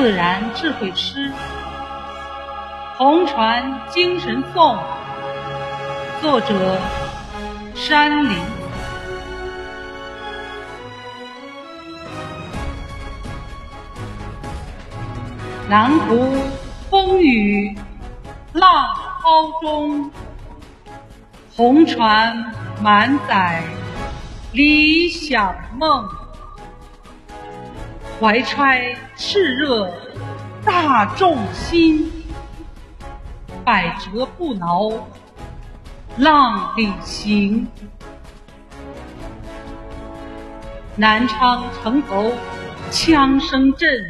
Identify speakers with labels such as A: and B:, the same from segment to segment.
A: 自然智慧诗，红传精神颂，作者山林。南湖风雨浪涛中，红船满载理想梦。怀揣炽热大众心，百折不挠浪里行。南昌城头枪声震，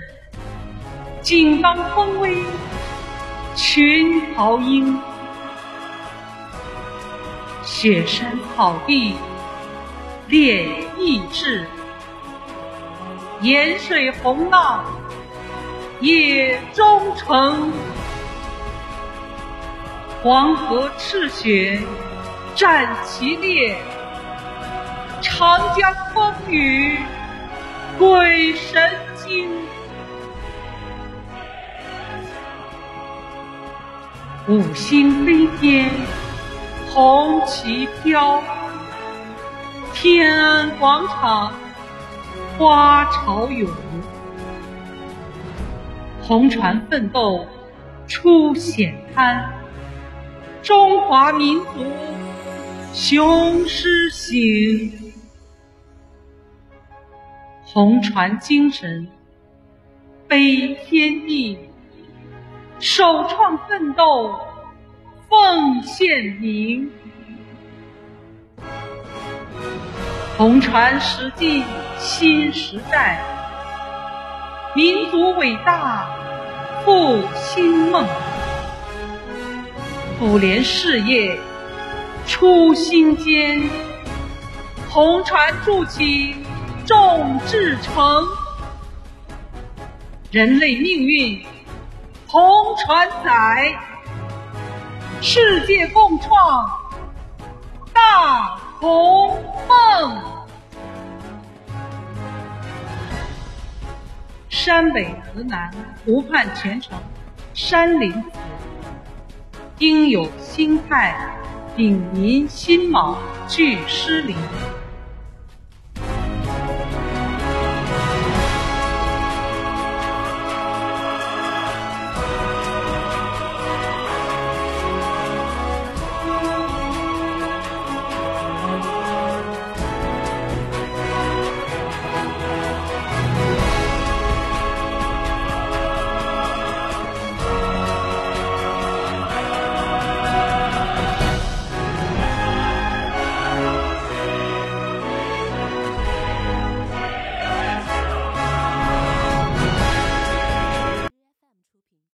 A: 井冈风威群豪英。雪山草地练意志。盐水洪浪野忠诚，黄河赤血战旗烈，长江风雨鬼神惊。五星飞天红旗飘，天安广场。花朝涌，红船奋斗出险滩，中华民族雄狮行，红船精神飞天地，首创奋斗奉献名，红船驶进。新时代，民族伟大复兴梦，妇联事业初心坚，红船筑起众志成，人类命运红船载，世界共创大红凤。山北河南，湖畔前程，山林子，应有心态，秉民辛卯，聚诗林。